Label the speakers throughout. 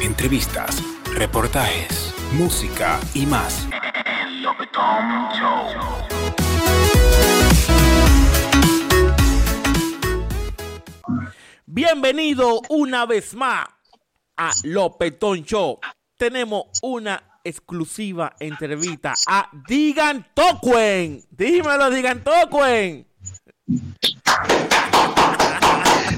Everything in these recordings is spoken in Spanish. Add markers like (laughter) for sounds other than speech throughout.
Speaker 1: entrevistas, reportajes, música y más.
Speaker 2: Bienvenido una vez más a Lopetón Show. Tenemos una exclusiva entrevista a Digan Tocuen. Dímelo, Digan Tocuen.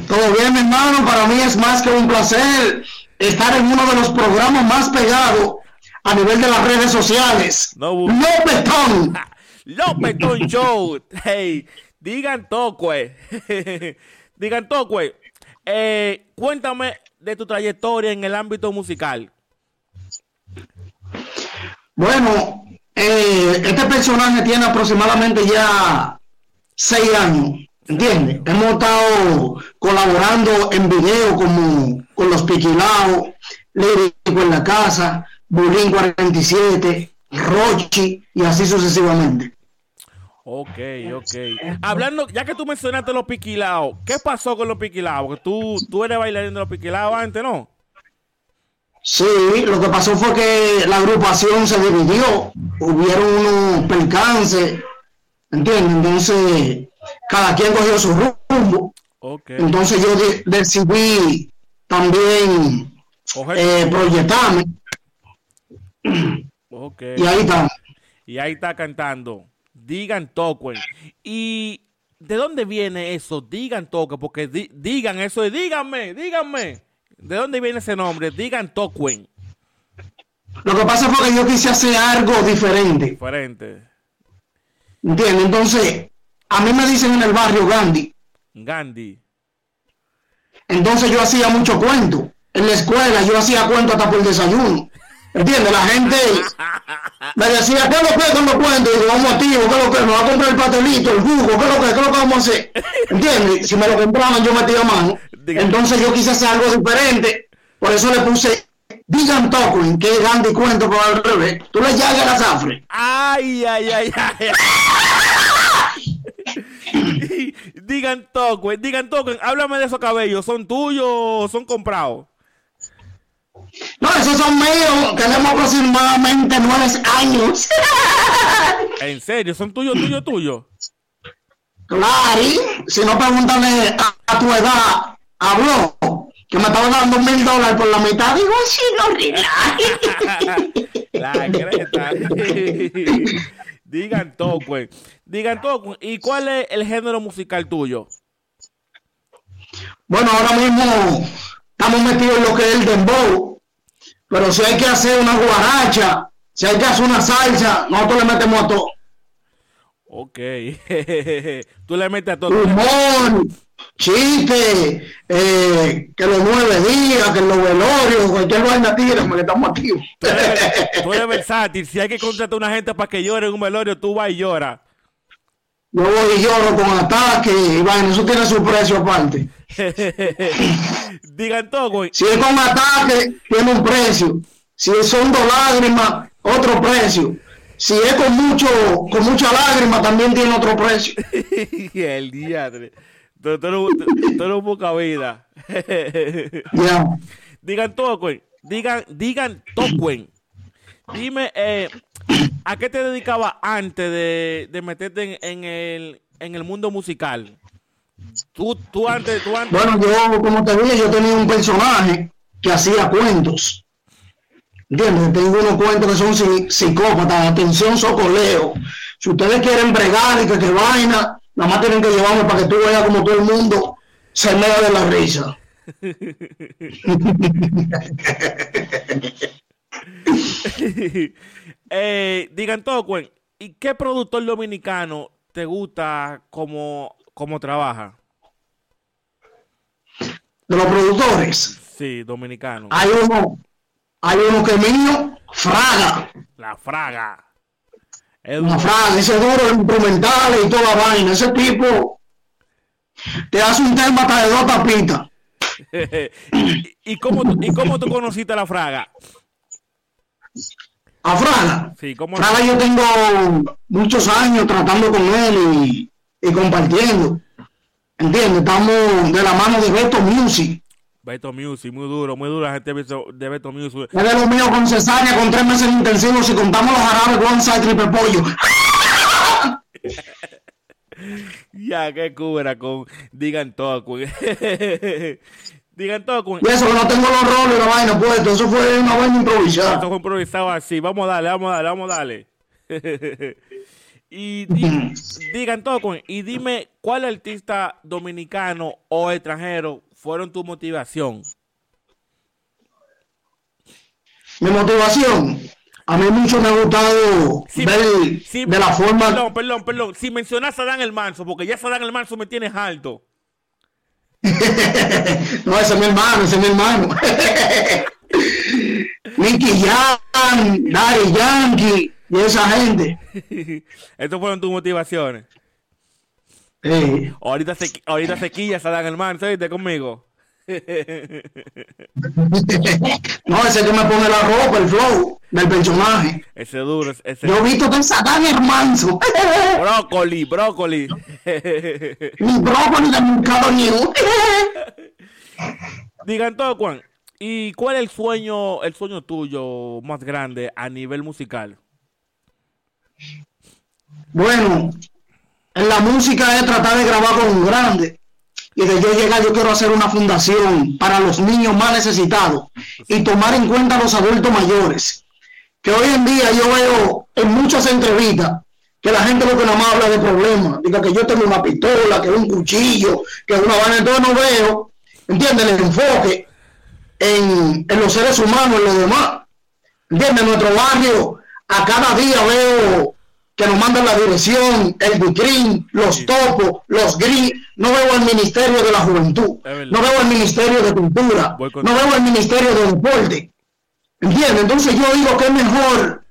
Speaker 3: Todo bien, mi hermano. Para mí es más que un placer estar en uno de los programas más pegados a nivel de las redes sociales.
Speaker 2: No,
Speaker 3: Lopetón.
Speaker 2: Lopetón (laughs) Show. Hey, Digan Tocue. (laughs) Digan Tocue. Eh, cuéntame de tu trayectoria en el ámbito musical.
Speaker 3: Bueno, eh, este personaje tiene aproximadamente ya seis años, ¿entiendes? Hemos estado colaborando en video como con los Piquilaos, Lírico en la Casa, Bulín 47, Rochi y así sucesivamente.
Speaker 2: Ok, ok. Hablando, ya que tú mencionaste los piquilaos, ¿qué pasó con los piquilaos? Porque tú, tú eres bailarín de los piquilaos antes, ¿no?
Speaker 3: Sí, lo que pasó fue que la agrupación se dividió, hubieron unos percances, ¿entiendes? Entonces, cada quien cogió su rumbo.
Speaker 2: Ok.
Speaker 3: Entonces yo de- decidí también eh, proyectarme
Speaker 2: ok.
Speaker 3: y ahí está.
Speaker 2: Y ahí está cantando. Digan Tocuen. ¿Y de dónde viene eso? Digan Tocuen. Porque di- digan eso. es díganme, díganme. ¿De dónde viene ese nombre? Digan Tocuen.
Speaker 3: Lo que pasa fue que yo quise hacer algo diferente,
Speaker 2: Diferente.
Speaker 3: ¿Entiendes? Entonces, a mí me dicen en el barrio Gandhi,
Speaker 2: Gandhi.
Speaker 3: entonces yo hacía mucho cuento. En la escuela yo hacía cuento hasta por el desayuno. ¿Entiendes? La gente (laughs) me decía, ¿qué es lo que es con cuentos? Y digo, vamos a tío, ¿qué es lo que es? Me va a comprar el pastelito, el jugo, ¿qué es lo que es? ¿Qué es lo que vamos a hacer? ¿Entiendes? Si me lo compraban, yo metía mano. Entonces yo quise hacer algo diferente. Por eso le puse Digan Tocuen, que es Gandhi cuento por al revés. Tú le llagas a la zafre.
Speaker 2: Ay, ay, ay, ay. (laughs) digan Tocuen, digan Tocuen. Háblame de esos cabellos. ¿Son tuyos o son comprados?
Speaker 3: No, esos son míos. Tenemos aproximadamente nueve años. (laughs)
Speaker 2: En serio, ¿son tuyos, tuyos, tuyos?
Speaker 3: Claro, si no pregúntale a, a tu edad, habló, que me estaba dando mil dólares por la mitad, digo, sí, no, relax. (laughs)
Speaker 2: La creta. Digan Tocuen. Digan Tocuen. ¿Y cuál es el género musical tuyo?
Speaker 3: Bueno, ahora mismo estamos metidos en lo que es el dembow, pero si hay que hacer una guaracha, si hay que hacer una salsa, nosotros le metemos a todo.
Speaker 2: Ok. (laughs) Tú le metes a todo.
Speaker 3: Humor, chiste, eh, que los nueve días, que los velorios, cualquier vaina tira, que estamos activos.
Speaker 2: Tú eres, tú eres versátil. Si hay que contratar a una gente para que llore en un velorio, tú vas y lloras.
Speaker 3: Yo voy y lloro con ataque y vaina, eso tiene su precio aparte. (laughs)
Speaker 2: Digan Tocuen.
Speaker 3: Si es con ataque, tiene un precio. Si son dos lágrimas, otro precio. Si es con mucho, con mucha lágrima, también tiene otro precio. (laughs)
Speaker 2: el diadre. Tú, tú, eres- tú- tú eres un poca vida. (laughs)
Speaker 3: Ya.
Speaker 2: digan Tocuen. Digan, digan Tocuen. Dime, eh, ¿a qué te dedicabas antes de, de meterte en, en el, en el mundo musical? Tú, tú antes, tú antes.
Speaker 3: Bueno, yo, como te dije, yo tenía un personaje que hacía cuentos. ¿Entiendes? Tengo unos cuentos que son psi- psicópatas, atención, socoleo. Si ustedes quieren bregar y que, que vaina, nada más tienen que llevarme para que tú veas como todo el mundo se mea de la risa. (laughs)
Speaker 2: eh, digan Tocuen. ¿Y qué productor dominicano te gusta como, como trabaja?
Speaker 3: De los productores,
Speaker 2: Sí, dominicano.
Speaker 3: hay uno, hay uno que es mío, Fraga.
Speaker 2: La Fraga. Es
Speaker 3: Una frase, ese duro de instrumentales y toda la vaina. Ese tipo te hace un tema hasta de dos tapitas. (laughs)
Speaker 2: ¿Y, y cómo, tú- ¿Y cómo tú conociste a la Fraga?
Speaker 3: A Fraga.
Speaker 2: Sí, ¿cómo?
Speaker 3: Fraga yo tengo muchos años tratando con él y, y compartiendo. ¿Entiendes? Estamos de la mano de Beto Music.
Speaker 2: Beto Music, muy duro, muy duro la gente de Beto- Music.
Speaker 3: Es de lo mío con cesárea, con tres meses intensivos, si contamos los árabes, one side triple pollo. (laughs)
Speaker 2: Ya, qué cubra con Digan todo, con- (laughs) Digan todo, con
Speaker 3: Y eso que no tengo los roles y la vaina puesto, eso fue una vaina improvisada.
Speaker 2: Esto fue improvisado así. Vamos a darle, vamos a darle, vamos a darle. (laughs) y di- digan todo, con- y dime cuál artista dominicano o extranjero fueron tu motivación.
Speaker 3: Mi motivación, a mí mucho me ha gustado
Speaker 2: Sí,
Speaker 3: ver
Speaker 2: sí,
Speaker 3: de la forma...
Speaker 2: Perdón, perdón, perdón. Si mencionas a Dan el Manso, porque ya Sadán el Manso me tienes alto. (laughs)
Speaker 3: no, ese es mi hermano, ese es mi hermano. (laughs) Nicky Jam, Daddy Yankee y esa gente. (laughs)
Speaker 2: Estas fueron tus motivaciones. Ahorita se, ahorita se quilla Sadán el. Conmigo. (laughs)
Speaker 3: no, ese que me pone la ropa, el flow del personaje.
Speaker 2: Ese duro, ese
Speaker 3: Yo he visto que Satán hermanso. (laughs)
Speaker 2: brócoli, brócoli.
Speaker 3: ni brócoli de mercado ni un.
Speaker 2: Digan todo, Juan. ¿Y cuál es el sueño, el sueño tuyo más grande a nivel musical?
Speaker 3: Bueno, en la música es tratar de grabar con un grande. Y de yo llegar, yo quiero hacer una fundación para los niños más necesitados y tomar en cuenta a los adultos mayores. Que hoy en día yo veo en muchas entrevistas que la gente lo que nada más habla de problemas. Diga que yo tengo una pistola, que un cuchillo, que una vaina. Entonces no veo, ¿entiendes? El enfoque en, los seres humanos, en los demás. ¿Entiendes? En nuestro barrio, a cada día veo que nos mandan la dirección, el Bicrin, los
Speaker 2: Sí.
Speaker 3: topos, los gris. No veo el Ministerio de la Juventud, no veo el Ministerio de Cultura, no veo el Ministerio de Deporte. ¿Entiendes? Entonces yo digo que es mejor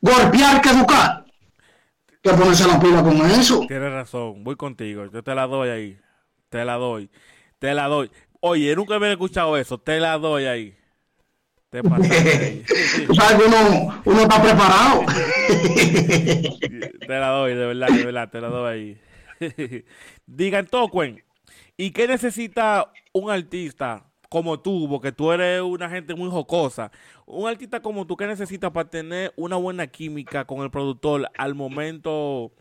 Speaker 3: golpear que educar. Que ponerse la pila con eso.
Speaker 2: Tienes razón, voy contigo. Yo te la doy ahí. Te la doy. Te la doy. Oye, nunca había escuchado eso. Te la doy ahí. Te. (laughs)
Speaker 3: Tú sabes que uno, uno está preparado.
Speaker 2: Te la doy, de verdad, de verdad, te la doy ahí. (laughs) Digan Tocuen, ¿y qué necesita un artista como tú? Porque tú eres una gente muy jocosa. Un artista como tú, ¿qué necesita para tener una buena química con el productor al momento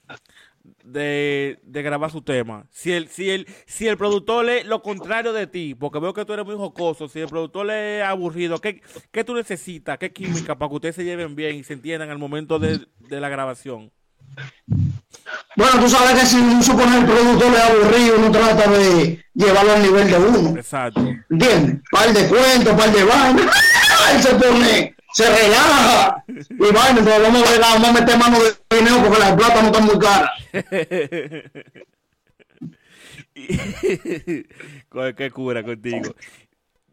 Speaker 2: de, de grabar su tema? Si el, si el, si el productor es lo contrario de ti, porque veo que tú eres muy jocoso, si el productor es aburrido, ¿qué, qué tú necesitas? ¿Qué química para que ustedes se lleven bien y se entiendan al momento de, de la grabación?
Speaker 3: Bueno, tú sabes que si un suponer el productor es aburrido, uno trata de llevarlo al nivel de uno.
Speaker 2: Exacto.
Speaker 3: ¿Entiendes? Par de cuentos, par de vainas. (laughs) Él se pone, se relaja. Y vaina, entonces vamos a, ver, vamos a meter mano de dinero porque las plata no están muy caras. (laughs)
Speaker 2: Qué cura contigo.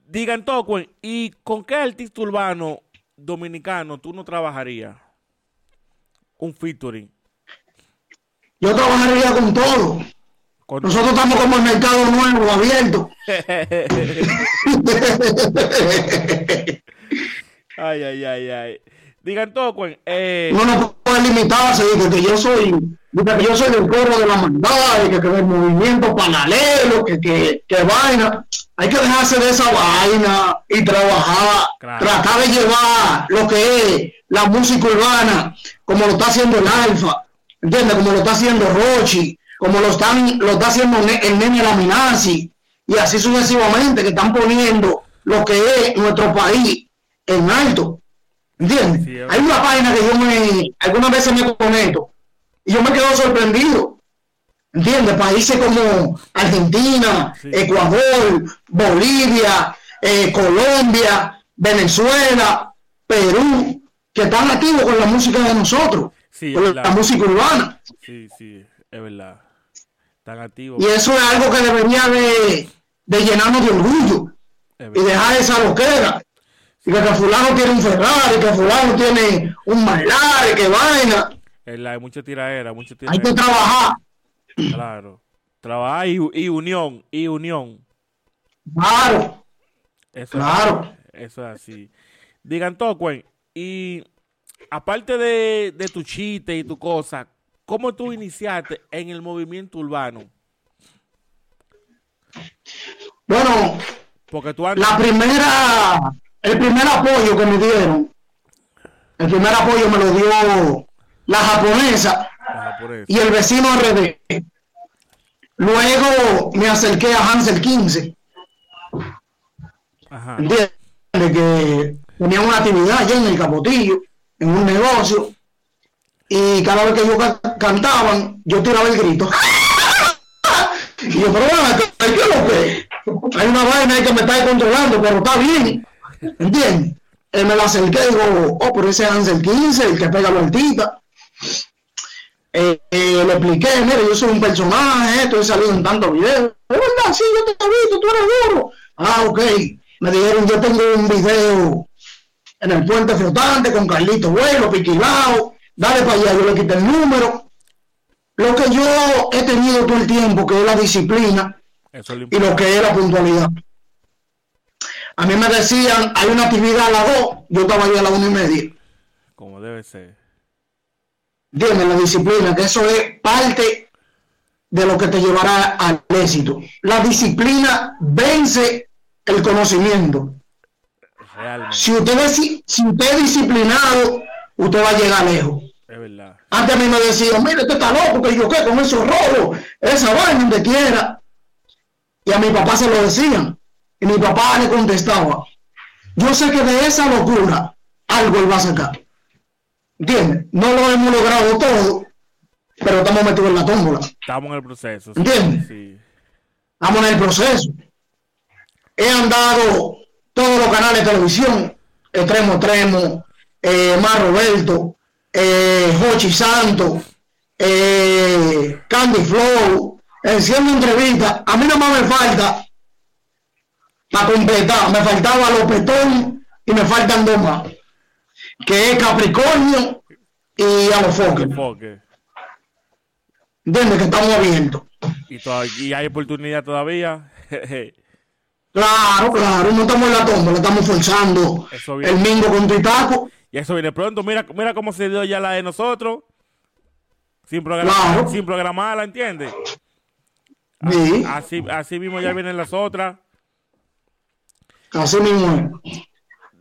Speaker 2: Digan Tocuen, ¿y con qué artista urbano dominicano tú no trabajarías? Un featuring.
Speaker 3: Yo trabajaría con todo.
Speaker 2: Con-
Speaker 3: Nosotros estamos como el mercado nuevo, abierto. (laughs)
Speaker 2: ay, ay, ay, ay. Digan Tocuen, eh,
Speaker 3: Uno no puede limitarse, dice que yo soy, que yo soy del coro de la maldad, que, que del movimiento paralelo, que, que, que vaina. Hay que dejarse de esa vaina y trabajar,
Speaker 2: Claro.
Speaker 3: tratar de llevar lo que es la música urbana, como lo está haciendo el Alfa, ¿entiendes? Como lo está haciendo Rochi, como lo están, lo está haciendo el Nene Laminazzi, y así sucesivamente, que están poniendo lo que es nuestro país en alto. ¿Entiendes?
Speaker 2: Sí,
Speaker 3: Hay una página que yo me, algunas veces me conecto y yo me quedo sorprendido. ¿Entiendes? Países como Argentina,
Speaker 2: Sí.
Speaker 3: Ecuador, Bolivia, eh, Colombia, Venezuela, Perú, que están activos con la música de nosotros,
Speaker 2: Sí,
Speaker 3: con la música urbana.
Speaker 2: sí, sí, es verdad. Tan activo.
Speaker 3: Y eso es algo que debería de, de llenarnos de orgullo y dejar esa loquera. Y que, fulano tiene un Ferrari, que fulano tiene un Mailari, que vaina.
Speaker 2: Es la- Hay mucha tiraera, mucha
Speaker 3: Hay que
Speaker 2: tiraera.
Speaker 3: trabajar.
Speaker 2: Claro. Trabajar y, y unión, y unión.
Speaker 3: Claro,
Speaker 2: Eso
Speaker 3: Claro.
Speaker 2: es, eso es así. Digan Tocuen, y aparte de, de tu chiste y tu cosa, ¿cómo tú iniciaste en el movimiento urbano?
Speaker 3: Bueno,
Speaker 2: Porque tú andas...
Speaker 3: La primera, el primer apoyo que me dieron, el primer apoyo me lo dio la japonesa y el vecino RD. Luego me acerqué a Hansel 15,
Speaker 2: Ajá.
Speaker 3: ¿entiendes? Que tenía una actividad allá en el Capotillo, en un negocio, y cada vez que ellos ca- cantaban, yo tiraba el grito. (laughs) y yo, pero bueno, ¿qué es lo que? Hay una vaina ahí que me está controlando, pero está bien, ¿entiendes? Él me la acerqué y digo, oh, pero ese es Hansel 15, el que pega la altita. Eh, eh, le expliqué, mira, yo soy un personaje, esto he salido en tantos videos. Es verdad, sí, yo te he visto, tú eres duro. Ah, ok. Me dijeron, yo tengo un video en el puente flotante con Carlito Vuelo, Piquilao. Dale para allá, yo le quité el número. Lo que yo he tenido todo el tiempo, que es la disciplina
Speaker 2: Eso es lo
Speaker 3: y lo que es la puntualidad. A mí me decían, hay una actividad a las dos, yo estaba ahí a las una y media.
Speaker 2: Como debe ser.
Speaker 3: Dime, la disciplina, que eso es parte de lo que te llevará al éxito. La disciplina vence el conocimiento.
Speaker 2: Realmente.
Speaker 3: Si usted es, si usted es disciplinado, usted va a llegar lejos.
Speaker 2: Es verdad.
Speaker 3: Antes a mí me decían, mire, usted está loco, que yo qué, con esos robos, esa vaina donde quiera. Y a mi papá se lo decían. Y mi papá le contestaba, yo sé que de esa locura algo él va a sacar. ¿Entiendes? No lo hemos logrado todo, pero estamos metidos en la tómbola.
Speaker 2: Estamos en el proceso. sí,
Speaker 3: ¿Entiendes?
Speaker 2: Sí.
Speaker 3: Estamos en el proceso. He andado todos los canales de televisión, Extremo Extremo, eh, Mar Roberto, eh, Jochi Santo, eh, Candy Flow, haciendo entrevistas. A mí no más me falta para completar, me faltaba Lopetón y me faltan dos más, que es Capricornio y a los.
Speaker 2: Enfoque.
Speaker 3: ¿Entiendes? Que estamos abiertos.
Speaker 2: Y, todavía, y hay oportunidad todavía. (laughs)
Speaker 3: Claro, claro, no estamos en la tómbola, estamos forzando el mingo con Titaco.
Speaker 2: y eso viene pronto. Mira, mira cómo se dio ya la de nosotros. Sin programar,
Speaker 3: Claro.
Speaker 2: sin programarla, ¿entiendes?
Speaker 3: Sí,
Speaker 2: Así, así mismo ya vienen las otras.
Speaker 3: Así mismo es.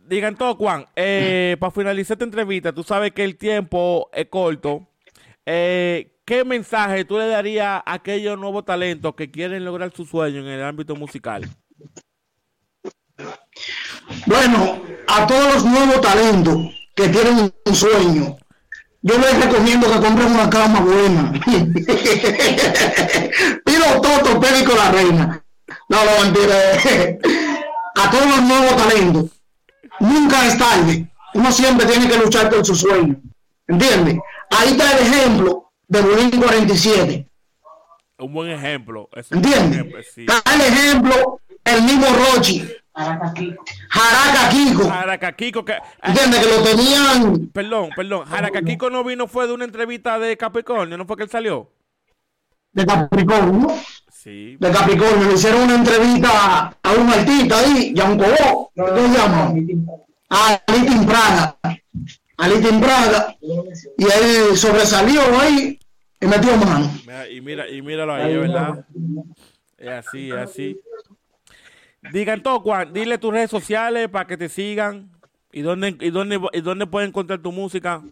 Speaker 2: Digan todo, Juan. Eh, (laughs) para finalizar esta entrevista, tú sabes que el tiempo es corto. Eh, ¿Qué mensaje tú le darías a aquellos nuevos talentos que quieren lograr su sueño en el ámbito musical?
Speaker 3: Bueno, a todos los nuevos talentos que tienen un sueño, yo les recomiendo que compren una cama buena. (laughs) Pilo Toto, Pédico la Reina. No, no, mentira. A todos los nuevos talentos, nunca es tarde. Uno siempre tiene que luchar por su sueño. ¿Entiendes? Ahí está el ejemplo de Bulín 47.
Speaker 2: Un buen ejemplo. Es
Speaker 3: ¿Entiendes?
Speaker 2: sí.
Speaker 3: Está el ejemplo, el mismo Rochi, Jaraca Kiko.
Speaker 2: Jaracaquico, que,
Speaker 3: ¿Entiendes? Que lo tenían
Speaker 2: perdón, perdón. Jaracaquico no vino, fue de una entrevista de Capricornio, ¿no fue que él salió?
Speaker 3: de Capricornio.
Speaker 2: Sí.
Speaker 3: De Capricornio. Le hicieron una entrevista a un artista ahí, y a un cobó. ¿Cómo se llama? A Litin Praga. A Litin Praga. Y él sobresalió ahí y metió mano.
Speaker 2: Y mira, y míralo ahí, ¿verdad? Es así, es así. Digan todo, Juan. Dile tus redes sociales para que te sigan. ¿Y dónde, y dónde, y dónde pueden encontrar tu música?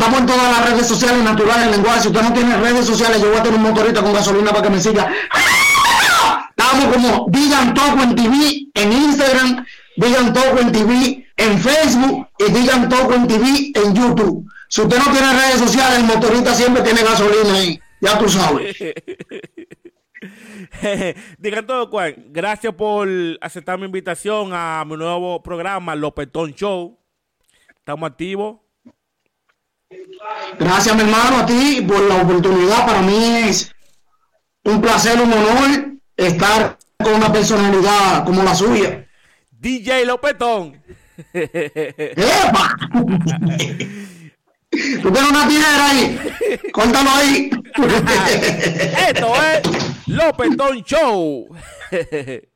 Speaker 3: Estamos en todas las redes sociales naturales, en lenguaje. Si usted no tiene redes sociales, yo voy a tener un motorista con gasolina para que me siga. Estamos como Digan Toco en TV en Instagram, Digan Toco en TV en Facebook y Digan Toco en TV en YouTube. Si usted no tiene redes sociales, el motorista siempre tiene gasolina ahí. Ya tú sabes. (laughs)
Speaker 2: Digan todo, Juan. Gracias por aceptar mi invitación a mi nuevo programa, Lopetón Show. Estamos activos.
Speaker 3: Gracias, mi hermano, a ti por la oportunidad. Para mí es un placer, un honor estar con una personalidad como la suya.
Speaker 2: DJ Lopetón. (laughs)
Speaker 3: ¡Epa! Tú tienes una tijera ahí. Córtalo ahí. (laughs)
Speaker 2: Esto es Lopetón Show. (laughs)